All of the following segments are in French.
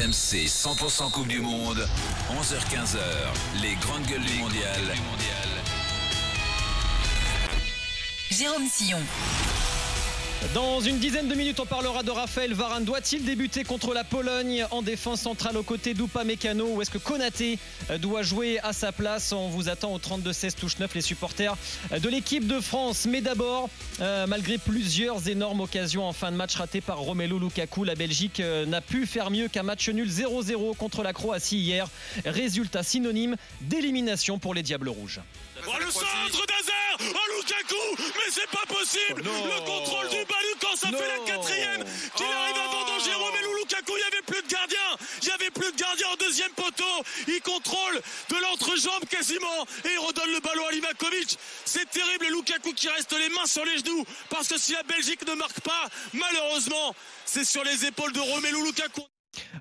RMC 100% Coupe du Monde, 11h-15h, les grandes gueules du mondial. Jérôme Sillon. Dans une dizaine de minutes, on parlera de Raphaël Varane. Doit-il débuter contre la Pologne en défense centrale aux côtés d'Upamecano ou est-ce que Konaté euh, doit jouer à sa place? On vous attend au 32-16 touche 9 les supporters euh, de l'équipe de France. Mais d'abord, euh, malgré plusieurs énormes occasions en fin de match ratées par Romelu Lukaku, la Belgique n'a pu faire mieux qu'un match nul 0-0 contre la Croatie hier. Résultat synonyme d'élimination pour les Diables Rouges. Oh Lukaku Mais c'est pas possible. Le contrôle du ballon quand ça fait la quatrième qu'il arrive avant dans Jérôme et Lukaku, il n'y avait plus de gardien. Il n'y avait plus de gardien en deuxième poteau. Il contrôle de l'entrejambe quasiment et il redonne le ballon à Livakovic. C'est terrible Lukaku qui reste les mains sur les genoux parce que si la Belgique ne marque pas, malheureusement, c'est sur les épaules de Romelu Lukaku.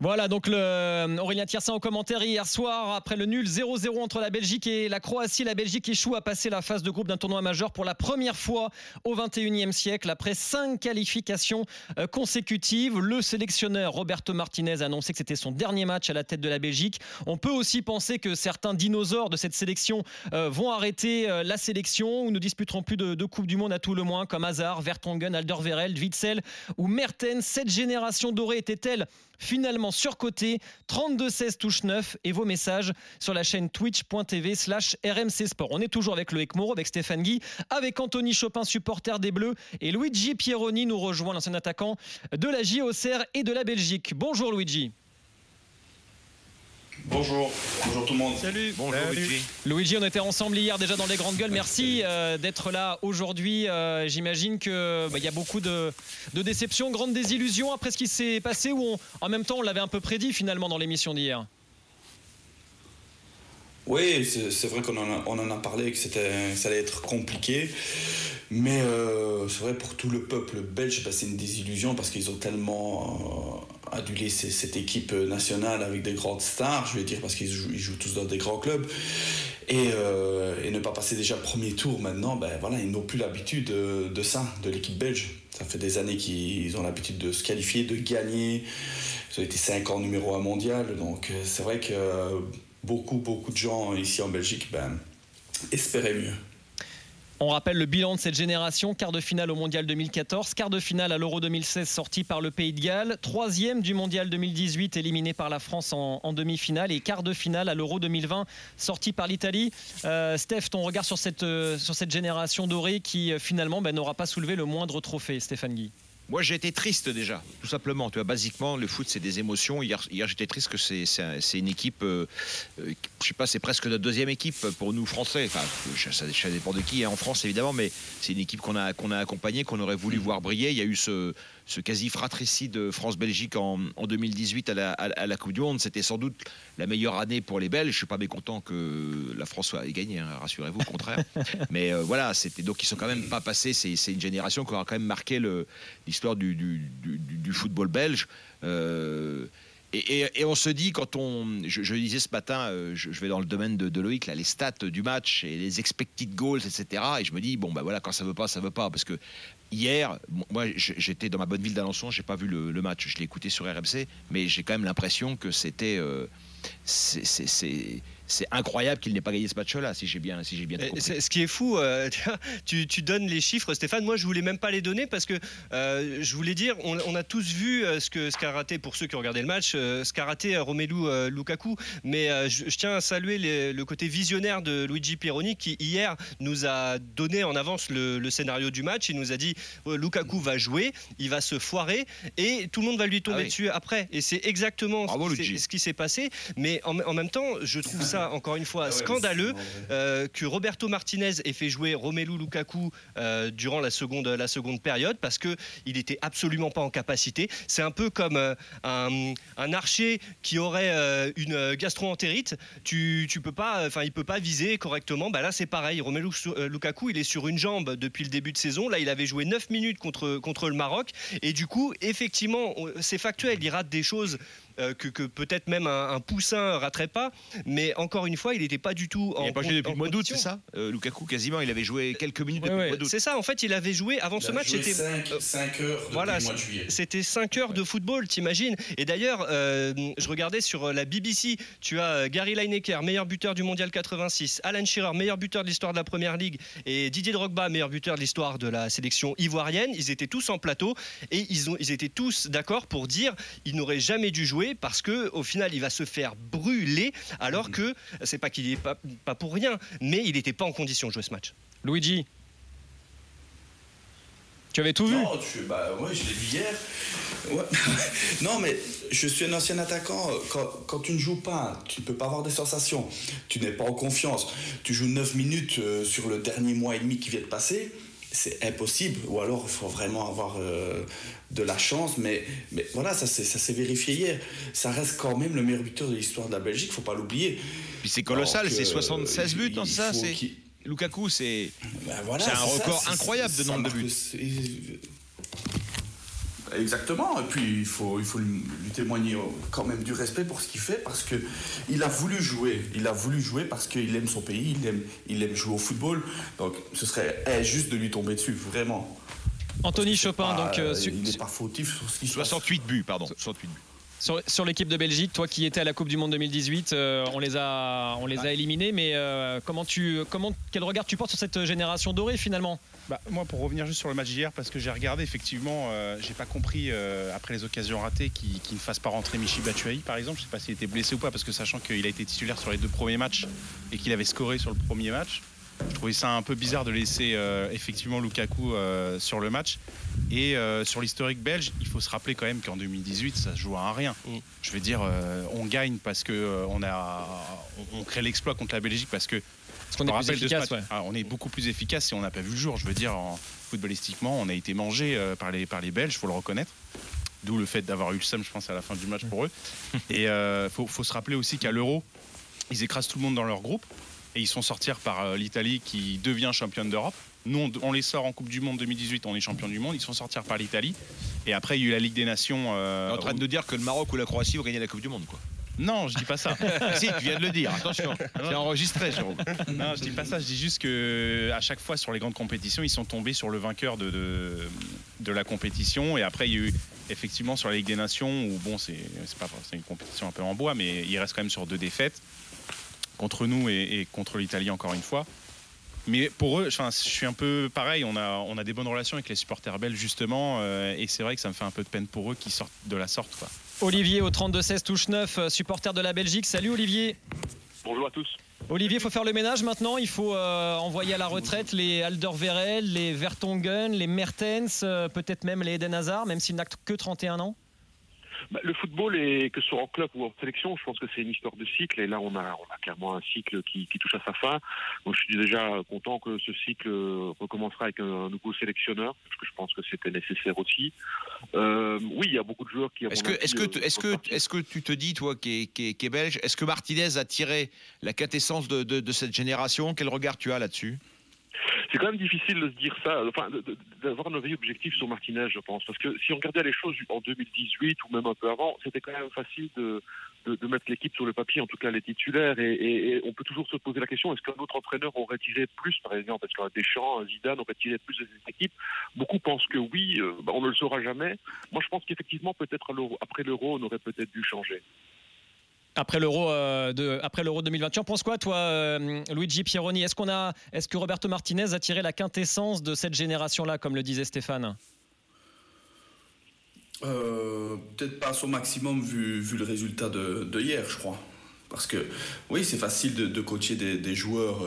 Voilà donc le euh, Aurélien Tiersin au commentaire hier soir après le nul 0-0 entre la Belgique et la Croatie. La Belgique échoue à passer la phase de groupe d'un tournoi majeur pour la première fois au 21e siècle après cinq qualifications euh, consécutives. Le sélectionneur Roberto Martinez a annoncé que c'était son dernier match à la tête de la Belgique. On peut aussi penser que certains dinosaures de cette sélection euh, vont arrêter la sélection ou ne disputeront plus de, Coupe du Monde à tout le moins comme Hazard, Vertonghen, Alderweireld, Witzel ou Mertens. Cette génération dorée était-elle finalement surcoté. 32-16 touche 9 et vos messages sur la chaîne twitch.tv slash RMC Sport. On est toujours avec Loïc Moreau, avec Stéphane Guy, avec Anthony Chopin, supporter des Bleus, et Luigi Pieroni nous rejoint, l'ancien attaquant de la JOCR et de la Belgique. Bonjour Luigi. Bonjour, bonjour tout le monde. Salut. Bonjour Luigi. Luigi, on était ensemble hier déjà dans les grandes gueules. Merci euh, d'être là aujourd'hui. Euh, j'imagine que bah, il y a beaucoup de, de déceptions, grandes désillusions après ce qui s'est passé où en même temps on l'avait un peu prédit finalement dans l'émission d'hier. Oui, c'est vrai qu'on en, en, a parlé, que ça allait être compliqué. Mais euh, c'est vrai pour tout le peuple belge, bah, c'est une désillusion parce qu'ils ont tellement euh, adulé cette équipe nationale avec des grandes stars, je vais dire, parce qu'ils jouent, tous dans des grands clubs. Et, euh, ne pas passer déjà premier tour maintenant, ben voilà, ils n'ont plus l'habitude de, de, ça, de l'équipe belge. Ça fait des années qu'ils ont l'habitude de se qualifier, de gagner. Ils ont été 5 ans numéro 1 mondial. Donc c'est vrai que beaucoup, beaucoup de gens ici en Belgique ben, espéraient mieux. On rappelle le bilan de cette génération, quart de finale au Mondial 2014, quart de finale à l'Euro 2016 sorti par le Pays de Galles, troisième du Mondial 2018 éliminé par la France en, demi-finale et quart de finale à l'Euro 2020 sorti par l'Italie. Euh, Steph, ton regard sur cette, euh, génération dorée qui euh, finalement ben, n'aura pas soulevé le moindre trophée, Stéphane Guy? Moi, j'ai été triste déjà, tout simplement. Tu vois, basiquement, le foot, c'est des émotions. Hier, hier j'étais triste que c'est, une équipe, euh, euh, je sais pas, c'est presque notre deuxième équipe pour nous Français. Enfin, ça, ça dépend de qui, hein, en France évidemment, mais c'est une équipe qu'on a, qu'on a accompagnée, qu'on aurait voulu voir briller. Il y a eu ce, ce quasi fratricide France-Belgique en, en, 2018 à la, à, la, Coupe du Monde. C'était sans doute la meilleure année pour les Belges. Je suis pas mécontent que la France ait gagné, hein, rassurez-vous, au contraire. Mais euh, voilà, c'était donc ils sont quand même pas passés. C'est, c'est une génération qui aura quand même marqué le, l'histoire du, football belge. Euh, et, on se dit, quand on. Je, je disais ce matin, euh, je, vais dans le domaine de, de, Loïc, là, les stats du match et les expected goals, etc. Et je me dis, bon, ben voilà, quand ça veut pas, ça veut pas. Parce que hier, moi, j'étais dans ma bonne ville d'Alençon, j'ai pas vu le, le, match, je l'ai écouté sur RMC, mais j'ai quand même l'impression que c'était. Euh, c'est c'est incroyable qu'il n'ait pas gagné ce match-là, si j'ai bien, si j'ai bien compris. Ce qui est fou, euh, tu, tu, donnes les chiffres, Stéphane. Moi, je voulais même pas les donner parce que euh, je voulais dire, on, on, a tous vu euh, ce que ce qu'a raté pour ceux qui ont regardé le match, ce qu'a raté Romelu euh, Lukaku. Mais je, je, tiens à saluer les, le côté visionnaire de Luigi Pironi qui hier nous a donné en avance le, le scénario du match. Il nous a dit Lukaku va jouer, il va se foirer et tout le monde va lui tomber ah oui. dessus après. Et c'est exactement Bravo, ce qui s'est passé. Mais en, en même temps, je trouve ça encore une fois, ah scandaleux euh, que Roberto Martinez ait fait jouer Romelu Lukaku euh, durant la seconde, la seconde période parce qu'il n'était absolument pas en capacité. C'est un peu comme euh, un, un, archer qui aurait une gastro-entérite. Tu, tu peux pas, enfin, il peut pas viser correctement. Bah là, c'est pareil. Romelu Lukaku, il est sur une jambe depuis le début de saison. Là, il avait joué 9 minutes contre, contre le Maroc. Et du coup, effectivement, c'est factuel. Il rate des choses euh, que, que peut-être même un, un poussin raterait pas. Mais encore une fois, il n'était pas du tout Il en n'a pas joué depuis le mois d'août, c'est ça? Euh, Lukaku, quasiment, il avait joué quelques minutes Ouais, depuis ouais. le mois d'août. C'est ça, en fait, il avait joué avant ce match. C'était 5, heures depuis voilà, le mois de juillet. C'était 5 heures de football, t'imagines? Et d'ailleurs, euh, je regardais sur la BBC, tu as euh, Gary Lineker, meilleur buteur du mondial 86, Alan Shearer, meilleur buteur de l'histoire de la première ligue, et Didier Drogba, meilleur buteur de l'histoire de la sélection ivoirienne. Ils étaient tous en plateau et ils, ont, ils étaient tous d'accord pour dire il n'aurait jamais dû jouer parce que au final il va se faire brûler alors que c'est pas qu'il est pas, pas pour rien, mais il n'était pas en condition de jouer ce match. Luigi Tu avais tout vu Non, tu, bah ouais, je l'ai vu hier. Ouais. non, mais je suis un ancien attaquant. Quand, quand tu ne joues pas, tu ne peux pas avoir des sensations. Tu n'es pas en confiance. Tu joues 9 minutes euh, sur le dernier mois et demi qui vient de passer. C'est impossible. Ou alors, il faut vraiment avoir euh, de la chance. Mais, mais voilà, ça s'est ça s'est vérifié hier. Ça reste quand même le meilleur buteur de l'histoire de la Belgique. faut pas l'oublier. Puis c'est colossal, c'est 76 buts, non, il c'est ça c'est... Lukaku, c'est. Ben voilà, un record incroyable de nombre de buts. c'est- Exactement, et puis il faut, il faut lui lui témoigner quand même du respect pour ce qu'il fait parce que il a voulu jouer, il a voulu jouer parce qu'il aime son pays, il aime, il aime jouer au football, donc ce serait injuste de lui tomber dessus, vraiment. Anthony Chopin, donc euh, su- il n'est pas fautif sur ce qui se passe. 68 buts, pardon. 68 buts. sur, sur l'équipe de Belgique, toi qui étais à la Coupe du Monde 2018, euh, on les a, on les a éliminés, mais euh, comment tu, comment, quel regard tu portes sur cette génération dorée finalement? Bah, moi, pour revenir juste sur le match d'hier, parce que j'ai regardé, effectivement, euh, j'ai pas compris euh, après les occasions ratées qu'il qu'il ne fasse pas rentrer Michi Batshuayi, par exemple. Je sais pas s'il était blessé ou pas, parce que sachant qu'il a été titulaire sur les deux premiers matchs et qu'il avait scoré sur le premier match, je trouvais ça un peu bizarre de laisser euh, effectivement Lukaku euh, sur le match. Et euh, sur l'historique belge, il faut se rappeler quand même qu'en 2018, ça se joue à un rien. Mm. Je veux dire, on gagne parce que on a, on, on crée l'exploit contre la Belgique parce que Parce je est plus efficace, ouais. Ah, on est beaucoup plus efficace et on n'a pas vu le jour. Je veux dire, en, footballistiquement, on a été mangé par, les, par les Belges, faut le reconnaître. D'où le fait d'avoir eu le seum, je pense, à la fin du match pour eux. Et il faut, faut se rappeler aussi qu'à l'Euro, ils écrasent tout le monde dans leur groupe et ils sont sortis par euh, l'Italie qui devient championne d'Europe. Nous, on, on les sort en Coupe du Monde 2018, on est champion du monde. Ils sont sortis par l'Italie. Et après, il y a eu la Ligue des Nations. euh, en train de nous dire que le Maroc ou la Croatie vont gagner la Coupe du Monde, quoi. Non, je dis pas ça. si, tu viens de le dire, attention. C'est enregistré, Jérôme. Non, je dis pas ça. Je dis juste que à chaque fois sur les grandes compétitions, ils sont tombés sur le vainqueur de, de, de la compétition. Et après, il y a eu effectivement sur la Ligue des Nations où bon, c'est c'est pas c'est une compétition un peu en bois, mais il reste quand même sur deux défaites contre nous et, et contre l'Italie encore une fois. Mais pour eux, enfin, je suis un peu pareil. On a, on a des bonnes relations avec les supporters belges justement, euh, et c'est vrai que ça me fait un peu de peine pour eux qui sortent de la sorte. Quoi. Olivier au 32-16 touche 9, euh, supporter de la Belgique. Salut Olivier. Bonjour à tous. Olivier, il faut faire le ménage maintenant. Il faut euh, envoyer à la retraite les Alderweireld, les Vertonghen, les Mertens, euh, peut-être même les Eden Hazard, même s'il n'a que 31 ans. Bah, le football, est, que ce soit en club ou en sélection, je pense que c'est une histoire de cycle. Et là, on a, on a clairement un cycle qui, qui touche à sa fin. Donc, je suis déjà content que ce cycle recommencera avec un nouveau sélectionneur, parce que je pense que c'était nécessaire aussi. Euh, oui, il y a beaucoup de joueurs qui. Est-ce que, est-ce que, euh, est-ce que, est-ce que tu te dis, toi qui es, qui es- qui es belge, est-ce que Martinez a tiré la quintessence de, de- de cette génération? Quel regard tu as là-dessus? C'est quand même difficile de se dire ça, enfin, d'avoir un avis objectif sur Martinez, je pense. Parce que si on regardait les choses en 2018 ou même un peu avant, c'était quand même facile de, mettre l'équipe sur le papier, en tout cas les titulaires. Et, on peut toujours se poser la question est-ce qu'un autre entraîneur aurait tiré plus, par exemple? Est-ce qu'un Deschamps, un Zidane aurait tiré plus de cette équipe? Beaucoup pensent que oui, euh, bah, on ne le saura jamais. Moi, je pense qu'effectivement, peut-être après l'Euro, on aurait peut-être dû changer. Après l'Euro euh, de, après l'Euro 2020. Tu en penses quoi, toi, euh, Luigi Pieroni? Est-ce qu'on a, est-ce que Roberto Martinez a tiré la quintessence de cette génération-là, comme le disait Stéphane? Euh, Peut-être pas à son maximum vu, vu le résultat de, hier, je crois. Parce que oui, c'est facile de, de coacher des, joueurs,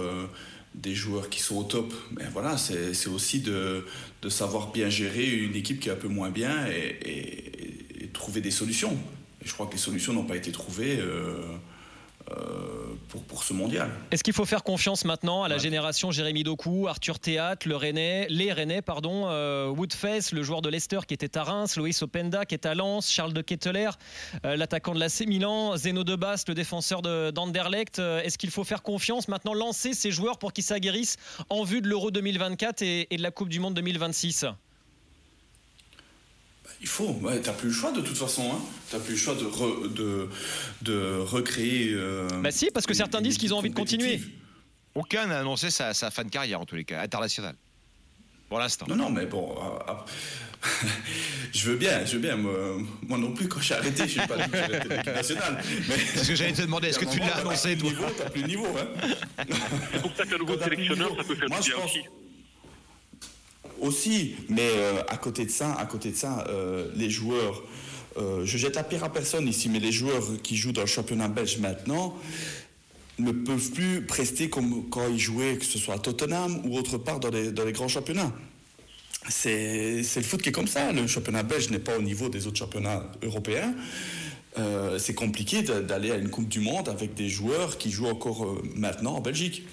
des joueurs qui sont au top. Mais voilà, c'est aussi de, de savoir bien gérer une équipe qui est un peu moins bien et trouver des solutions. Et je crois que les solutions n'ont pas été trouvées euh, euh, pour, pour ce mondial. Est-ce qu'il faut faire confiance maintenant à la Ouais. génération Jérémy Doku, Arthur Théat, le Rennais, les Rennais, pardon, euh, Woodface, le joueur de Leicester qui était à Reims, Loïs Openda qui est à Lens, Charles de Ketteler, euh, l'attaquant de l'AC Milan, Zeno de Bast, le défenseur de- d'Anderlecht. Est-ce qu'il faut faire confiance maintenant, lancer ces joueurs pour qu'ils s'aguerrissent en vue de l'Euro 2024 et, et de la Coupe du Monde 2026 Il faut, ouais, t'as plus le choix de toute façon. Hein. T'as plus le choix de, re- de, de recréer. euh, Bah si, parce que certains disent qu'ils ont envie de continuer. Aucun n'a annoncé sa, sa fin de carrière, en tous les cas, internationale. Pour l'instant. Non, non, mais bon. euh, euh, je veux bien, je veux bien. Moi, moi non plus, quand j'ai arrêté, je suis pas dit que j'allais l'équipe nationale. Mais Parce que j'allais te demander, est-ce que tu l'as annoncé, toi T'as plus le niveau, hein. C'est pour ça qu'un nouveau sélectionneur, ça peut faire Moi, du je bien pense- aussi. Aussi, mais euh, à côté de ça, à côté de ça, euh, les joueurs, euh, je jette la pierre à personne ici, mais les joueurs qui jouent dans le championnat belge maintenant ne peuvent plus prester comme quand ils jouaient, que ce soit à Tottenham ou autre part dans les, grands championnats. C'est le foot qui est comme ça. Le championnat belge n'est pas au niveau des autres championnats européens. Euh, c'est compliqué d'aller à une Coupe du Monde avec des joueurs qui jouent encore maintenant en Belgique.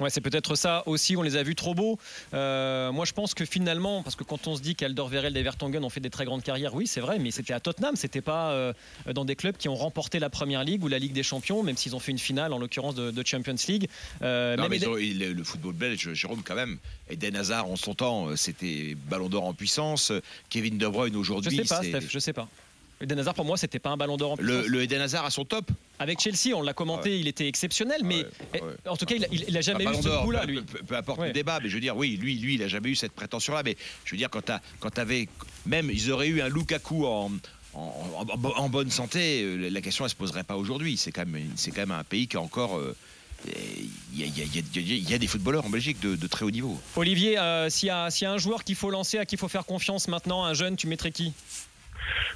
Ouais, c'est peut-être ça aussi. On les a vus trop beaux. Euh, moi, je pense que finalement, parce que quand on se dit qu'Aldorverel et Vertonghen ont fait des très grandes carrières, oui, c'est vrai, mais c'était à Tottenham. C'était pas euh, dans des clubs qui ont remporté la Première Ligue ou la Ligue des Champions, même s'ils ont fait une finale, en l'occurrence de, de Champions League. Euh, Non, même mais Eden- ils ont- il- le football belge, Jérôme, quand même. Eden Hazard, en son temps, c'était Ballon d'Or en puissance. Kevin De Bruyne, je aujourd'hui, sais pas, Steph, je sais pas. Eden Hazard, pour moi, c'était pas un ballon d'or en le, le Eden Hazard à son top. Avec Chelsea, on l'a commenté, il était exceptionnel, mais Ouais, ouais. en tout cas, il a, il- il a jamais eu ce coup-là, peu- lui. Peu, peu importe le débat, mais je veux dire, oui, lui, lui, il a jamais eu cette prétention-là. Mais je veux dire, quand t'as, quand t'avais, même, ils auraient eu un Lukaku en, en, en- en bonne santé, euh, la question elle se poserait pas aujourd'hui. C'est quand même, quand même un pays qui a encore, euh, il y, a, y a- il y a- il y a des footballeurs en Belgique de, de très haut niveau. Olivier, euh, s'il y, a s'il y a un joueur qu'il faut lancer, à qui il faut faire confiance maintenant, un jeune, tu mettrais qui?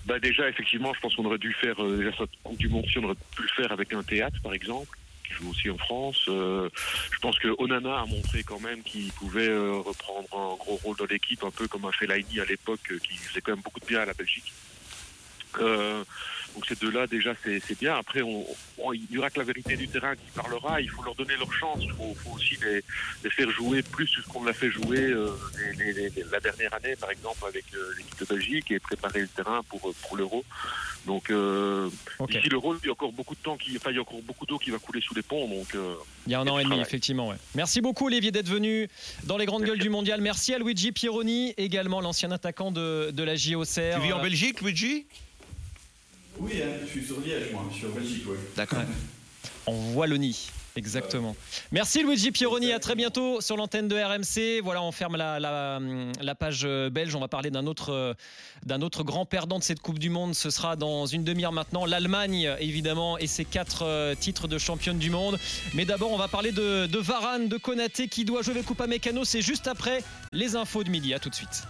Bah déjà, effectivement, je pense qu'on aurait dû faire euh, déjà du Monde, si on aurait pu le faire avec un théâtre, par exemple, qui joue aussi en France. Euh, je pense que Onana a montré quand même qu'il pouvait euh, reprendre un gros rôle dans l'équipe, un peu comme a fait Laini à l'époque, euh, qui faisait quand même beaucoup de bien à la Belgique. Donc ces deux-là, déjà, c'est bien. Après, on, on- il n'y aura que la vérité du terrain qui parlera. Il faut leur donner leur chance. Il faut, faut aussi les, les faire jouer plus que ce qu'on l'a fait jouer euh, les- les- les- la dernière année, par exemple, avec euh, l'équipe de Belgique et préparer le terrain pour, euh, pour l'Euro. Donc, euh, Ok. d'ici l'Euro, il y a encore beaucoup de temps, qui, enfin, il y a encore beaucoup d'eau qui va couler sous les ponts. Donc, euh, Il y a un an et demi, effectivement. ouais. Merci beaucoup, Olivier, d'être venu dans les grandes Merci. gueules du mondial. Merci à Luigi Pieroni, également l'ancien attaquant de, de la JOCR. Tu vis en Belgique, Luigi? Oui, hein, je suis sur Liège, moi. Je suis en Belgique, oui. D'accord. En Wallonie. Exactement. Merci Luigi Pieroni, à très bientôt sur l'antenne de RMC. Voilà, on ferme la, la- la page euh, belge. On va parler d'un autre, euh, d'un autre grand perdant de cette Coupe du Monde. Ce sera dans une demi-heure maintenant. L'Allemagne, évidemment, et ses quatre euh, titres de championne du monde. Mais d'abord, on va parler de, de Varane, de Konaté qui doit jouer avec Coupa Mécano. C'est juste après les infos de midi. À tout de suite.